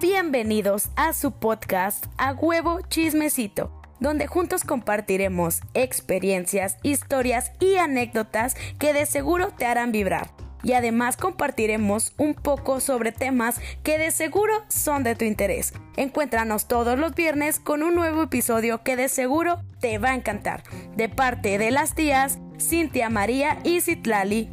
Bienvenidos a su podcast A Huevo Chismecito, donde juntos compartiremos experiencias, historias y anécdotas que de seguro te harán vibrar. Y además compartiremos un poco sobre temas que de seguro son de tu interés. Encuéntranos todos los viernes con un nuevo episodio que de seguro te va a encantar. De parte de las tías Cintia María y Citlali.